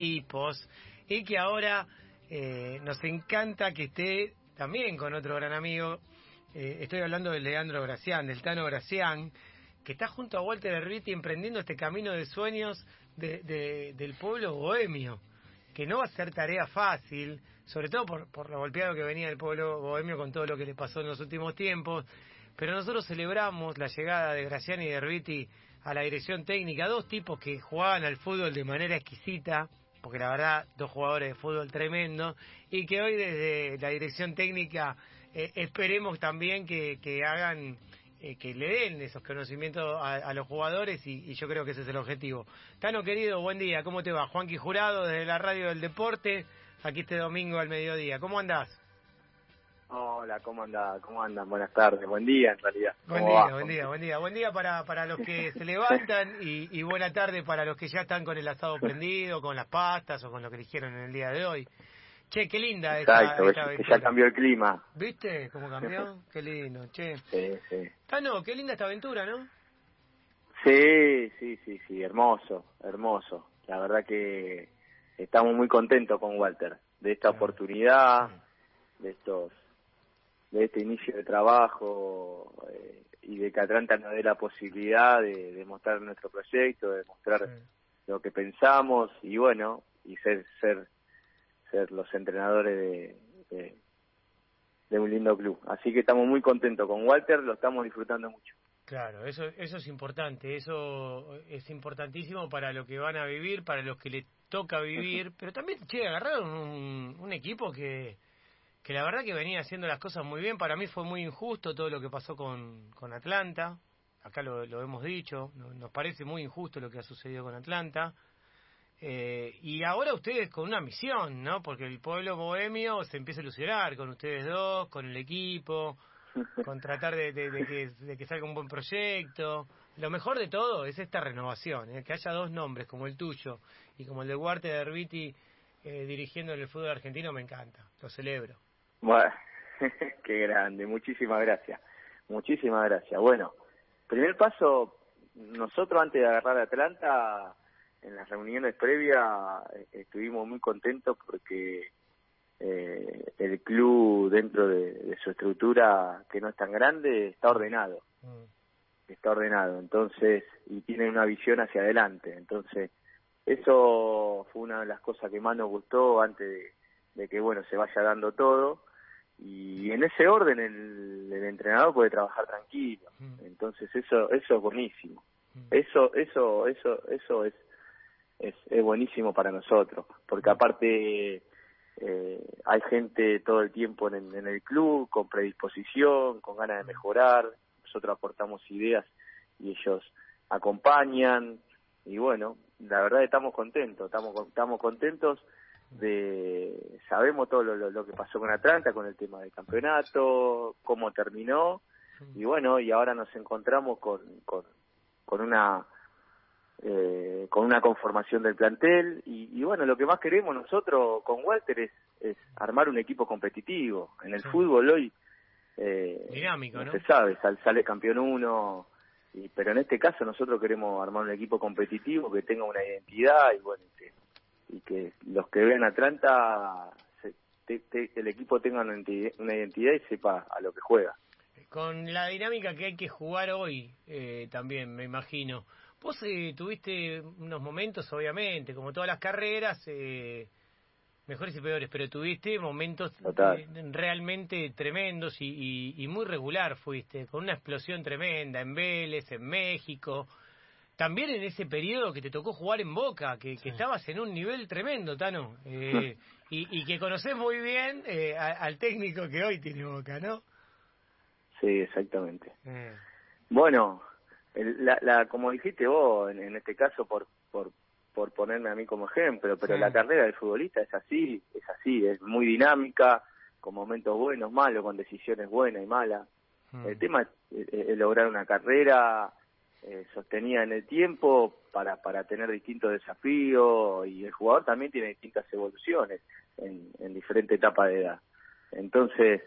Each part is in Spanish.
equipos y que ahora eh, nos encanta que esté también con otro gran amigo. Eh, estoy hablando de Leandro Gracián, del Tano Gracián, que está junto a Walter Erviti emprendiendo este camino de sueños de, del pueblo bohemio, que no va a ser tarea fácil, sobre todo por, por lo golpeado que venía el pueblo bohemio con todo lo que le pasó en los últimos tiempos. Pero nosotros celebramos la llegada de Gracián y de Erviti a la dirección técnica, dos tipos que jugaban al fútbol de manera exquisita, porque la verdad, dos jugadores de fútbol tremendo, y que hoy desde la dirección técnica eh, esperemos también que, que hagan, eh, que le den esos conocimientos a, los jugadores y, yo creo que ese es el objetivo. Tano querido, buen día, ¿cómo te va? Juanqui Jurado desde la Radio del Deporte, aquí este domingo al mediodía, ¿cómo andás? Hola, ¿cómo anda? ¿Cómo andan? Buenas tardes, buen día en realidad. Buen día, buen día, buen día. Buen día para, para los que se levantan y, y, buena tarde para los que ya están con el asado prendido, con las pastas o con lo que eligieron en el día de hoy. Che, qué linda Exacto, esta, que ya cambió el clima. ¿Viste cómo cambió? qué lindo, che. Sí, sí. Tano, qué linda esta aventura, ¿no? Sí, sí, sí, sí, hermoso, hermoso. La verdad que estamos muy contentos con Walter de esta oportunidad, de estos de este inicio de trabajo eh, y de que Atlanta nos dé la posibilidad de, mostrar nuestro proyecto, de mostrar lo que pensamos y bueno, y ser ser ser los entrenadores de, de, un lindo club. Así que estamos muy contentos con Walter, lo estamos disfrutando mucho. Claro, eso, eso es importante, eso es importantísimo para lo que van a vivir, para los que les toca vivir, pero también, che, agarraron un, un equipo que, que la verdad que venía haciendo las cosas muy bien. Para mí fue muy injusto todo lo que pasó con, con Atlanta. Acá lo, lo hemos dicho, nos parece muy injusto lo que ha sucedido con Atlanta. Eh, y ahora ustedes con una misión, ¿no? Porque el pueblo bohemio se empieza a ilusionar con ustedes dos, con el equipo, con tratar de, de, que, salga un buen proyecto. Lo mejor de todo es esta renovación, ¿eh? que haya dos nombres como el tuyo y como el de Huarte de Herbiti eh, dirigiendo el fútbol argentino, me encanta, lo celebro. Bueno, qué grande, muchísimas gracias, muchísimas gracias. Bueno, primer paso, nosotros antes de agarrar a Atlanta, en las reuniones previas, eh, estuvimos muy contentos porque eh, el club dentro de, su estructura, que no es tan grande, está ordenado. Mm. Está ordenado, entonces, y tiene una visión hacia adelante. Entonces, eso fue una de las cosas que más nos gustó antes de, de que, bueno, se vaya dando todo y en ese orden el, el entrenador puede trabajar tranquilo mm. entonces eso eso es buenísimo mm. eso eso eso eso es es, es buenísimo para nosotros porque mm. aparte eh, hay gente todo el tiempo en, en el club con predisposición con ganas de mejorar nosotros aportamos ideas y ellos acompañan y bueno la verdad estamos contentos estamos estamos contentos de sabemos todo lo, lo, que pasó con Atlanta con el tema del campeonato cómo terminó y bueno y ahora nos encontramos con con, con una eh, con una conformación del plantel y, bueno lo que más queremos nosotros con Walter es, es armar un equipo competitivo. En el fútbol hoy eh, dinámico no, se sabe sale, campeón uno y, pero en este caso nosotros queremos armar un equipo competitivo que tenga una identidad y bueno que y que los que ven Atlanta, el equipo tenga una identidad, y sepa a lo que juega. Con la dinámica que hay que jugar hoy, eh, también me imagino. Vos eh, tuviste unos momentos, obviamente, como todas las carreras, eh, mejores y peores, pero tuviste momentos realmente tremendos y, y, muy regular fuiste, con una explosión tremenda en Vélez, en México, también en ese periodo que te tocó jugar en Boca, que, estabas en un nivel tremendo, Tano, eh, y, que conoces muy bien eh, al técnico que hoy tiene Boca, ¿no? Sí, exactamente. Eh. Bueno, la, la, como dijiste vos, en, este caso, por, por, por ponerme a mí como ejemplo, pero la carrera del futbolista es así, es así, es muy dinámica, con momentos buenos, malos, con decisiones buenas y malas. Mm. El tema es lograr una carrera eh, sostenida en el tiempo para, para tener distintos desafíos y el jugador también tiene distintas evoluciones en, en diferentes etapas de edad. Entonces,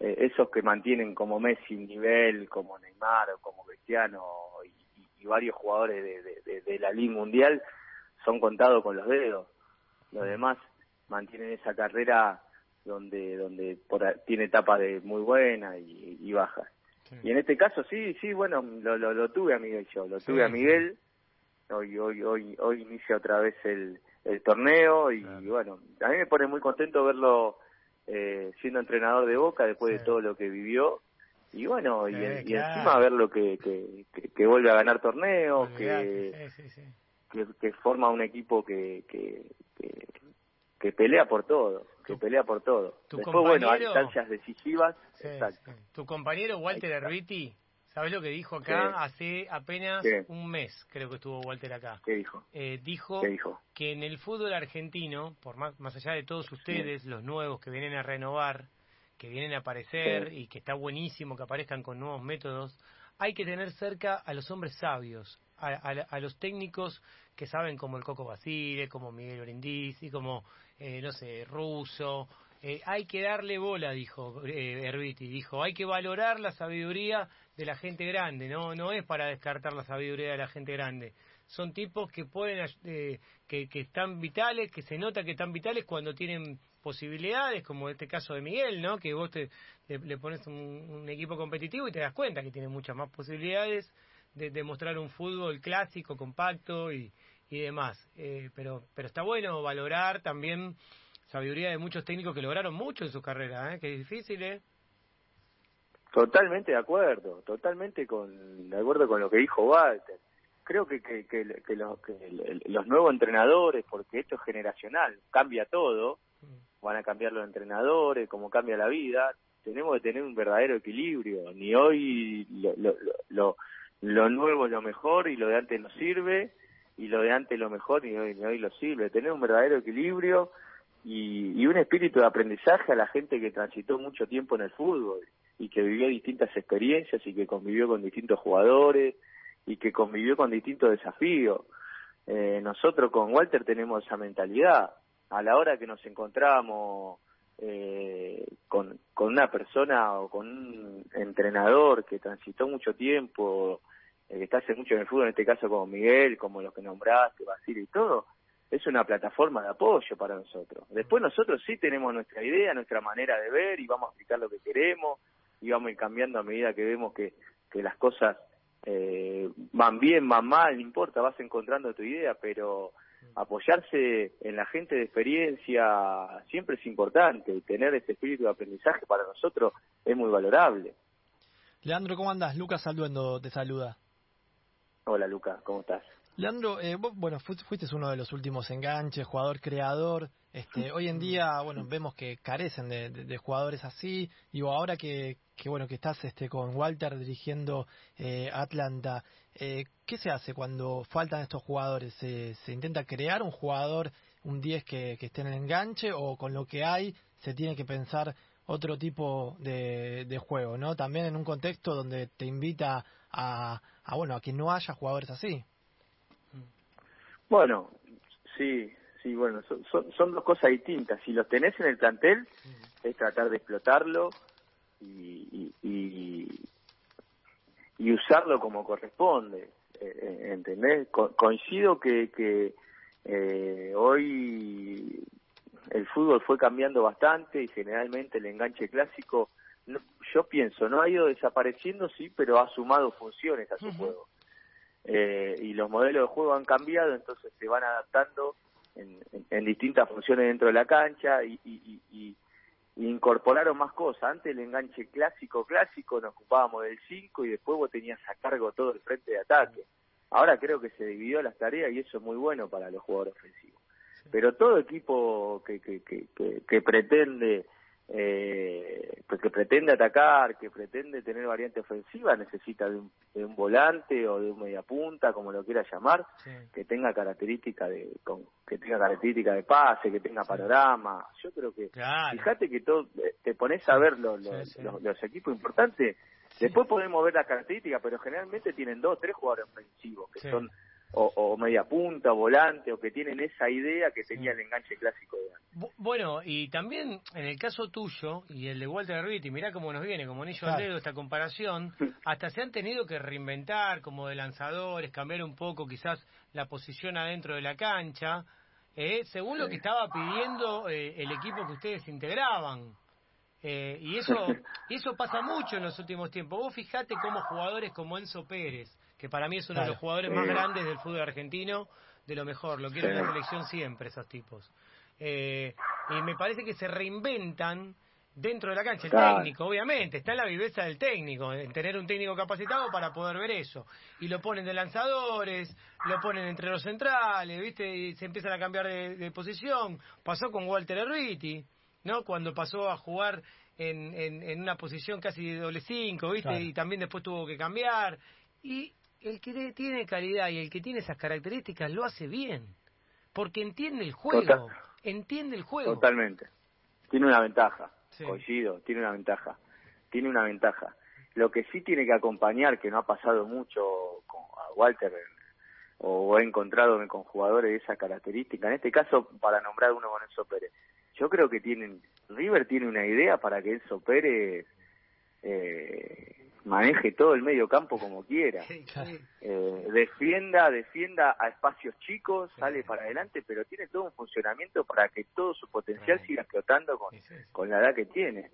eh, esos que mantienen como Messi nivel, como Neymar o como Cristiano y, varios jugadores de, de, la Liga Mundial son contados con los dedos. más mantienen esa carrera donde donde tiene etapas de muy buenas y, bajas. Y en este caso sí, sí, bueno, lo, lo, tuve a Miguel yo, lo tuve a Miguel. Hoy hoy hoy hoy inicia otra vez el, el torneo y, bueno, a mí me pone muy contento verlo eh, siendo entrenador de Boca después de todo lo que vivió. Y bueno, y, encima ver lo que, que, que, vuelve a ganar torneos, que, que, forma un equipo que, que, que, pelea por todo, que pelea por todo. Después, bueno, hay instancias decisivas. Tu compañero Walter Erviti, ¿sabes lo que dijo acá? Hace apenas un mes, creo que estuvo Walter acá. ¿Qué dijo? Eh, dijo, que en el fútbol argentino, por más, más allá de todos ustedes, los nuevos que vienen a renovar, que vienen a aparecer y que está buenísimo que aparezcan con nuevos métodos, hay que tener cerca a los hombres sabios, a, los técnicos que saben como el Coco Basile, como Miguel y como, eh, no sé, Russo. Eh, hay que darle bola, dijo eh, Herbiti, dijo, hay que valorar la sabiduría de la gente grande, no, no es para descartar la sabiduría de la gente grande. Son tipos que pueden, eh, que, que están vitales, que se nota que están vitales cuando tienen posibilidades, como este caso de Miguel, ¿no? Que vos te, le, pones un, equipo competitivo y te das cuenta que tiene muchas más posibilidades de, de mostrar un fútbol clásico, compacto y, y demás. Eh, pero, pero está bueno valorar también sabiduría de muchos técnicos que lograron mucho en su carrera, ¿eh? Que es difícil, ¿eh? Totalmente de acuerdo, totalmente con, de acuerdo con lo que dijo Walter. Creo que, que, que, que los nuevos entrenadores, porque esto es generacional, cambia todo, van a cambiar los entrenadores, como cambia la vida, tenemos que tener un verdadero equilibrio. Ni hoy lo, lo, lo, lo nuevo es lo mejor y lo de antes no sirve, y lo de antes lo mejor y hoy, ni hoy lo sirve. Tener un verdadero equilibrio y, y un espíritu de aprendizaje a la gente que transitó mucho tiempo en el fútbol y que vivió distintas experiencias y que convivió con distintos jugadores y que convivió con distintos desafíos. Eh, nosotros con Walter tenemos esa mentalidad a la hora que nos encontramos eh, con, con una persona o con un entrenador que transitó mucho tiempo, que está hace mucho en el fútbol, en este caso como Miguel, como los que nombraste, Basile y todo, es una plataforma de apoyo para nosotros. Después nosotros sí tenemos nuestra idea, nuestra manera de ver y vamos a explicar lo que queremos y vamos a ir cambiando a medida que vemos que, que las cosas eh, van bien, van mal, no importa, vas encontrando tu idea, pero apoyarse en la gente de experiencia siempre es importante y tener ese espíritu de aprendizaje para nosotros es muy valorable. Leandro, ¿cómo andas? Lucas Salduendo te saluda. Hola Lucas, ¿cómo estás? Leandro, eh, bueno, fuiste uno de los últimos enganches, jugador creador. Este, hoy en día, bueno, vemos que carecen de, jugadores así. Digo, ahora que, que, bueno, que estás este, con Walter dirigiendo eh, Atlanta, eh, ¿qué se hace cuando faltan estos jugadores? ¿Se, ¿Se, intenta crear un jugador, un 10 que, que esté en el enganche o con lo que hay se tiene que pensar otro tipo de, de juego, ¿no? También en un contexto donde te invita a, a bueno, a que no haya jugadores así. Bueno, sí, sí, bueno, son, son, dos cosas distintas. Si los tenés en el plantel, es tratar de explotarlo y, y, y, usarlo como corresponde. Eh, eh ¿Entendés? coincido que, que eh, hoy el fútbol fue cambiando bastante y generalmente el enganche clásico, yo pienso, no ha ido desapareciendo, sí, pero ha sumado funciones a su juego eh, y los modelos de juego han cambiado, entonces se van adaptando en, en, distintas funciones dentro de la cancha y, y, y, incorporaron más cosas. Antes el enganche clásico, clásico, nos ocupábamos del 5 y después vos tenías a cargo todo el frente de ataque. Ahora creo que se dividió las tareas y eso es muy bueno para los jugadores ofensivos. Pero todo equipo que, que, que, que pretende eh, que pretende atacar, que pretende tener variante ofensiva, necesita de un, de un volante o de un mediapunta, como lo quiera llamar, que tenga característica de con, que tenga característica de pase, que tenga panorama. Yo creo que fíjate que todo eh, te pones a ver los, los, equipos importantes, después podemos ver las características, pero generalmente tienen dos, tres jugadores ofensivos que son o, media punta, volante, o que tienen esa idea que tenía el enganche clásico de antes. Bueno, y también en el caso tuyo y el de Walter y mirá cómo nos viene, como anillo al dedo esta comparación, hasta se han tenido que reinventar como de lanzadores, cambiar un poco quizás la posición adentro de la cancha. eh, según lo que estaba pidiendo eh, el equipo que ustedes integraban. Eh, y eso y eso pasa mucho en los últimos tiempos. Vos fijate cómo jugadores como Enzo Pérez, que para mí es uno de los jugadores más grandes del fútbol argentino, de lo mejor, lo quiero en la selección siempre, esos tipos. y me parece que se reinventan dentro de la cancha. El técnico, obviamente, está en la viveza del técnico, en tener un técnico capacitado para poder ver eso. Y lo ponen de lanzadores, lo ponen entre los centrales, ¿viste? Y se empiezan a cambiar de, posición. Pasó con Walter Erviti, ¿no? Cuando pasó a jugar en, en, una posición casi de doble cinco, ¿viste? Y también después tuvo que cambiar. Y el que tiene calidad y el que tiene esas características lo hace bien. Porque entiende el juego. Entiende el juego. Totalmente. Tiene una ventaja coincido, tiene una ventaja, tiene una ventaja. Lo que sí tiene que acompañar, que no ha pasado mucho con, a Walter, o he encontrado con jugadores de esa característica, en este caso, para nombrar uno con Enzo Pérez, yo creo que tienen, River tiene una idea para que Enzo Pérez eh, maneje todo el medio campo como quiera. Eh, defienda, defienda a espacios chicos, sale para adelante, pero tiene todo un funcionamiento para que todo su potencial siga explotando con, con la edad que tiene.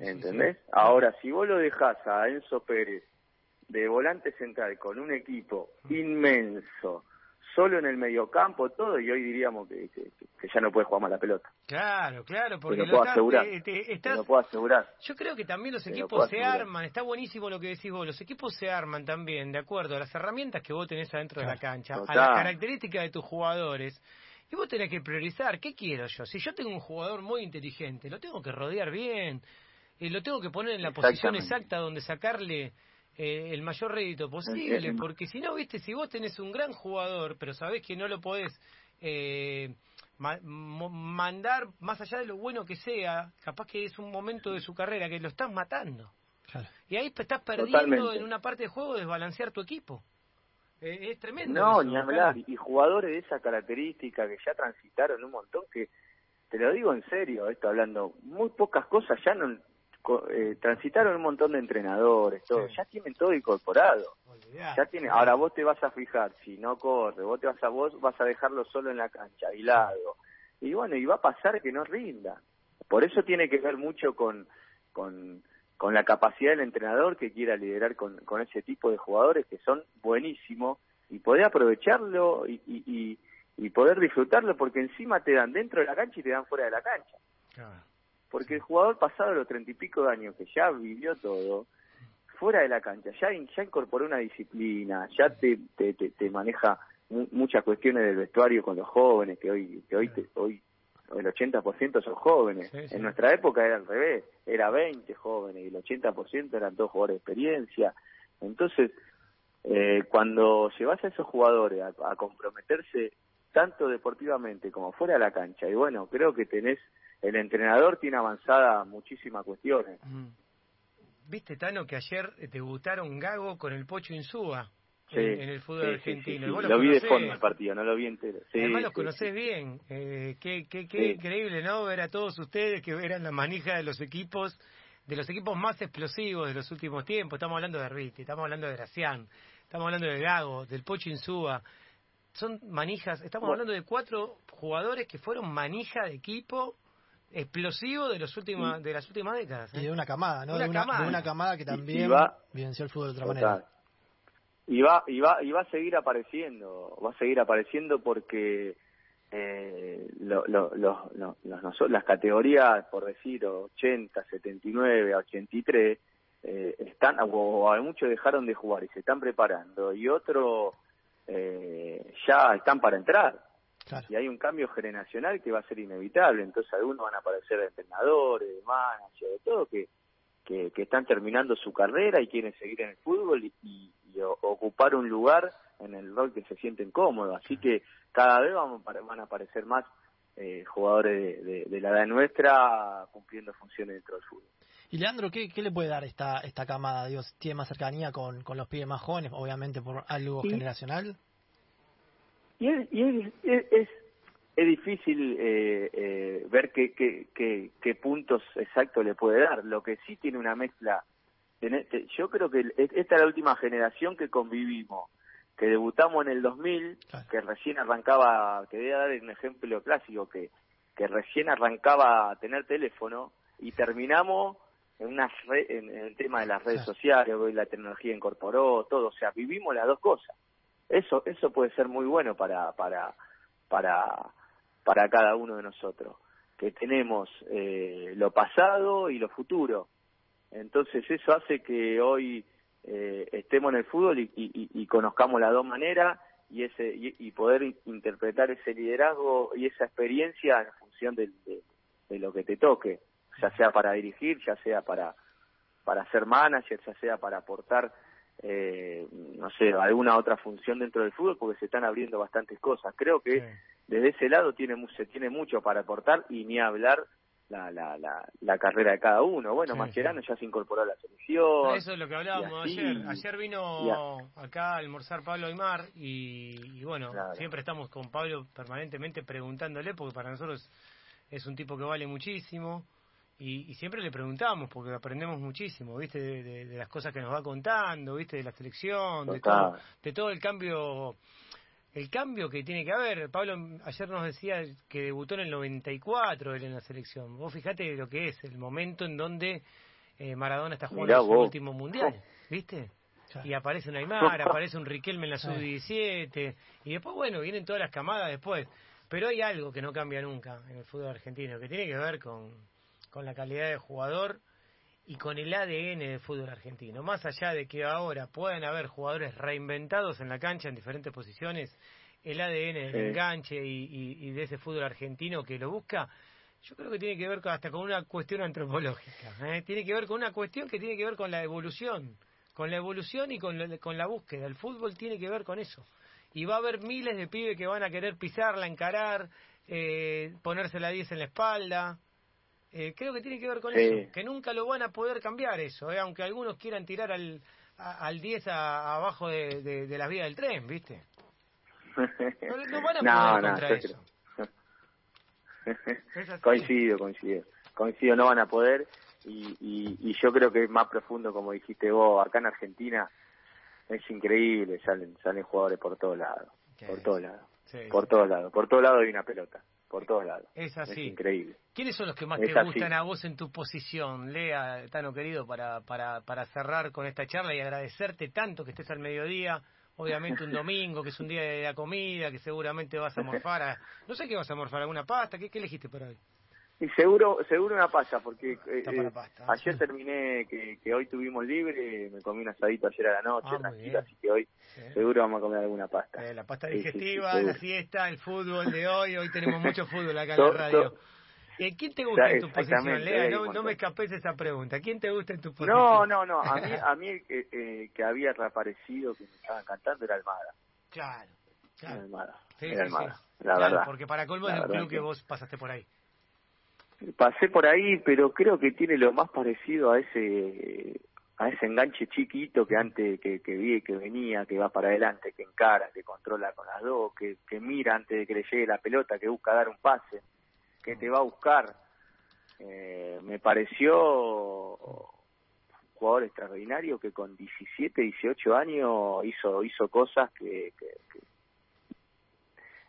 ¿Entendés? Ahora, si vos lo dejás a Enzo Pérez de volante central con un equipo mm. inmenso, solo en el mediocampo, todo, y hoy diríamos que, que, ya no puede jugar más la pelota. Claro, claro, porque lo, puedo asegurar. lo puedo asegurar. Yo creo que también los equipos se arman, está buenísimo lo que decís vos, los equipos se arman también de acuerdo a las herramientas que vos tenés adentro de la cancha, a las características de tus jugadores. Y vos tenés que priorizar, ¿qué quiero yo? Si yo tengo un jugador muy inteligente, lo tengo que rodear bien, y lo tengo que poner en la posición exacta donde sacarle eh, el mayor rédito posible, porque si no, viste, si vos tenés un gran jugador, pero sabés que no lo podés eh, mandar más allá de lo bueno que sea, capaz que es un momento de su carrera que lo estás matando. Y ahí estás perdiendo en una parte de juego desbalancear tu equipo. Eh, es tremendo. No, ni hablar. Y jugadores de esa característica que ya transitaron un montón, que te lo digo en serio, esto hablando, muy pocas cosas ya no eh, transitaron un montón de entrenadores, todo, ya tienen todo incorporado. Ya tiene, ahora vos te vas a fijar, si no corre, vos te vas a vos vas a dejarlo solo en la cancha, aislado. Y bueno, y va a pasar que no rinda. Por eso tiene que ver mucho con con, con la capacidad del entrenador que quiera liderar con, con ese tipo de jugadores que son buenísimos y poder aprovecharlo y, y, y, poder disfrutarlo porque encima te dan dentro de la cancha y te dan fuera de la cancha. Claro porque el jugador pasado los treinta y pico de años que ya vivió todo, fuera de la cancha, ya, ya incorporó una disciplina, ya te, te, te, maneja muchas cuestiones del vestuario con los jóvenes, que hoy, que hoy, hoy el 80% son jóvenes. En nuestra época era al revés, era 20 jóvenes y el 80% eran dos jugadores de experiencia. Entonces, eh, cuando llevas a esos jugadores a, a comprometerse tanto deportivamente como fuera de la cancha, y bueno, creo que tenés el entrenador tiene avanzada muchísimas cuestiones. Viste, Tano, que ayer debutaron Gago con el Pocho Insúa en, el fútbol argentino. lo, vi de fondo el partido, no lo vi entero. Además los conocés bien. Eh, qué qué, qué increíble, ¿no? Ver a todos ustedes que eran la manija de los equipos, de los equipos más explosivos de los últimos tiempos. Estamos hablando de Riti, estamos hablando de Gracián, estamos hablando de Gago, del Pocho Insúa. Son manijas, estamos hablando de cuatro jugadores que fueron manija de equipo explosivo de los últimos de las últimas décadas. Y de ¿eh? una camada, ¿no? de, una, camada. que también vivenció el fútbol de otra manera. Y va, y, va, y va a seguir apareciendo, va a seguir apareciendo porque eh, lo, lo, las categorías, por decir, 80, 79, 83, eh, están, o, a muchos dejaron de jugar y se están preparando, y otros eh, ya están para entrar. Y hay un cambio generacional que va a ser inevitable. Entonces, algunos van a aparecer entrenadores, managers, de todo, que, que, están terminando su carrera y quieren seguir en el fútbol y, ocupar un lugar en el rol que se sienten cómodos. Así que cada vez van, van a aparecer más eh, jugadores de, la edad nuestra cumpliendo funciones dentro del fútbol. Y Leandro, ¿qué, qué le puede dar esta esta camada? Dios, ¿Tiene más cercanía con, con los pibes más jóvenes, obviamente por algo generacional? Y es, es, es, difícil eh, eh, ver qué, qué, qué, puntos exactos le puede dar. Lo que sí tiene una mezcla. Yo creo que esta es la última generación que convivimos que debutamos en el 2000, que recién arrancaba, te voy a dar un ejemplo clásico, que, que recién arrancaba a tener teléfono y terminamos en, una en, el tema de las redes sociales, la tecnología incorporó todo, o sea, vivimos las dos cosas. Eso eso puede ser muy bueno para para para para cada uno de nosotros, que tenemos eh, lo pasado y lo futuro. Entonces eso hace que hoy eh, estemos en el fútbol y, y, conozcamos las dos maneras y ese y, poder interpretar ese liderazgo y esa experiencia en función de, de, lo que te toque, ya sea para dirigir, ya sea para para ser manager, ya sea para aportar eh, no sé alguna otra función dentro del fútbol, porque se están abriendo bastantes cosas. Creo que desde ese lado tiene se tiene mucho para aportar y ni hablar la, la, la, la carrera de cada uno. Bueno, Mascherano ya se incorporó a la selección. Eso es lo que hablábamos ayer. Ayer vino acá a almorzar Pablo Aymar y, y bueno, siempre estamos con Pablo permanentemente preguntándole porque para nosotros es un tipo que vale muchísimo. Y, y siempre le preguntamos porque aprendemos muchísimo, ¿viste? De, de, las cosas que nos va contando, ¿viste? De la selección, de todo, de todo el cambio el cambio que tiene que haber. Pablo ayer nos decía que debutó en el 94 él en la selección. Vos fijate lo que es el momento en donde eh, Maradona está jugando su último mundial, ¿viste? Y aparece un Aymar, aparece un Riquelme en la sub-17, y después, bueno, vienen todas las camadas después. Pero hay algo que no cambia nunca en el fútbol argentino, que tiene que ver con, con la calidad de jugador y con el ADN del fútbol argentino. Más allá de que ahora puedan haber jugadores reinventados en la cancha en diferentes posiciones, el ADN del enganche y, de ese fútbol argentino que lo busca, yo creo que tiene que ver hasta con una cuestión antropológica. ¿eh? Tiene que ver con una cuestión que tiene que ver con la evolución. Con la evolución y con, con la búsqueda. El fútbol tiene que ver con eso. Y va a haber miles de pibes que van a querer pisarla, encarar, eh, ponerse la 10 en la espalda. Eh, creo que tiene que ver con eso, que nunca lo van a poder cambiar eso, eh, aunque algunos quieran tirar al, al 10 abajo de, de, las vías del tren, ¿viste? No, van a poder contra eso. coincido, coincido. Coincido, no van a poder y, y, yo creo que es más profundo, como dijiste vos, acá en Argentina es increíble, salen salen jugadores por todos lados, por todos lados, por todos lados, por todos lados hay una pelota por todos lados. Es así. Es increíble. ¿Quiénes son los que más te gustan a vos en tu posición? Lea, Tano querido, para, para, para cerrar con esta charla y agradecerte tanto que estés al mediodía. Obviamente un domingo, que es un día de la comida, que seguramente vas a morfar. no sé qué vas a morfar, alguna pasta. ¿Qué, qué elegiste por hoy? Y seguro, seguro una pasta, porque eh, eh, ayer terminé que, que, hoy tuvimos libre, me comí un asadito ayer a la noche, ah, tranquilo, así que hoy seguro vamos a comer alguna pasta. Eh, la pasta digestiva, la fiesta, el fútbol de hoy, hoy tenemos mucho fútbol acá en la radio. ¿Quién te gusta en tu posición, Lea? No, no, me escapes esa pregunta. ¿Quién te gusta en tu posición? No, no, no. A mí, a mí que había reaparecido, que me estaban cantando, era Almada. Claro, claro. Era Almada. Era Almada, la verdad. Porque para colmo es el club que vos pasaste por ahí. Pasé por ahí, pero creo que tiene lo más parecido a ese a ese enganche chiquito que antes que, que vi que venía, que va para adelante, que encara, que controla con las dos, que, que mira antes de que le llegue la pelota, que busca dar un pase, que te va a buscar. Eh, me pareció un jugador extraordinario que con 17, 18 años hizo hizo cosas que, que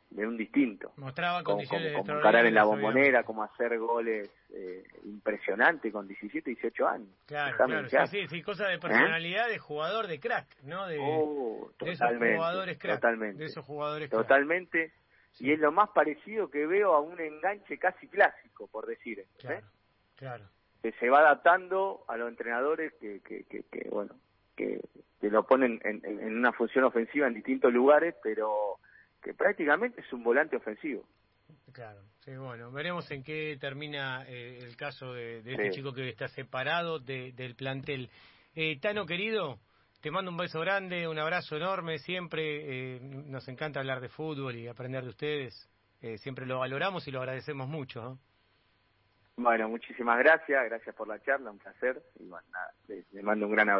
de un distinto. Mostraba como, como, encarar en la bombonera, como hacer goles eh, impresionantes con 17, 18 años. Claro, claro, sí, sí, cosa de ¿Eh? personalidad de jugador de crack, ¿no? De, oh, esos jugadores crack. Totalmente. De esos jugadores Totalmente. Y es lo más parecido que veo a un enganche casi clásico, por decir. ¿eh? Claro, claro. Que se va adaptando a los entrenadores que, que, que, bueno, que, que lo ponen en, en una función ofensiva en distintos lugares, pero que prácticamente es un volante ofensivo. Claro, sí, bueno, veremos en qué termina eh, el caso de, este chico que está separado del plantel. Eh, Tano, querido, te mando un beso grande, un abrazo enorme, siempre eh, nos encanta hablar de fútbol y aprender de ustedes, siempre lo valoramos y lo agradecemos mucho. Bueno, muchísimas gracias, gracias por la charla, un placer y bueno, nada, les mando un gran abrazo.